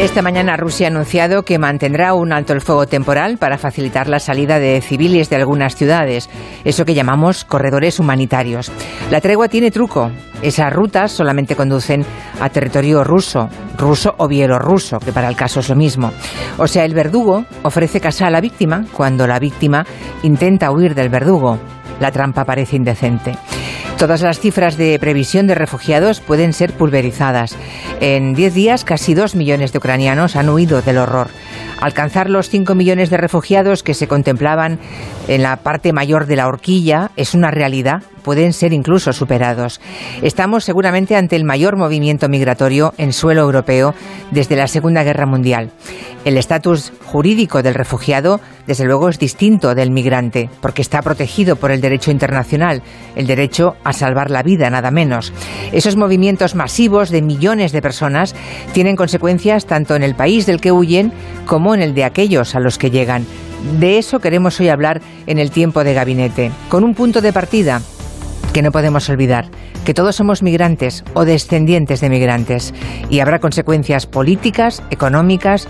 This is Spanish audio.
Esta mañana Rusia ha anunciado que mantendrá un alto el fuego temporal para facilitar la salida de civiles de algunas ciudades, eso que llamamos corredores humanitarios. La tregua tiene truco. Esas rutas solamente conducen a territorio ruso, ruso o bielorruso, que para el caso es lo mismo. O sea, el verdugo ofrece casa a la víctima cuando la víctima intenta huir del verdugo. La trampa parece indecente. Todas las cifras de previsión de refugiados pueden ser pulverizadas. En 10 días, casi 2 millones de ucranianos han huido del horror. Alcanzar los 5 millones de refugiados que se contemplaban en la parte mayor de la horquilla es una realidad, pueden ser incluso superados. Estamos seguramente ante el mayor movimiento migratorio en suelo europeo desde la Segunda Guerra Mundial. El estatus jurídico del refugiado, desde luego, es distinto del migrante, porque está protegido por el derecho internacional, el derecho a salvar la vida, nada menos. Esos movimientos masivos de millones de personas tienen consecuencias tanto en el país del que huyen como en el de aquellos a los que llegan. De eso queremos hoy hablar en el tiempo de gabinete, con un punto de partida que no podemos olvidar, que todos somos migrantes o descendientes de migrantes y habrá consecuencias políticas, económicas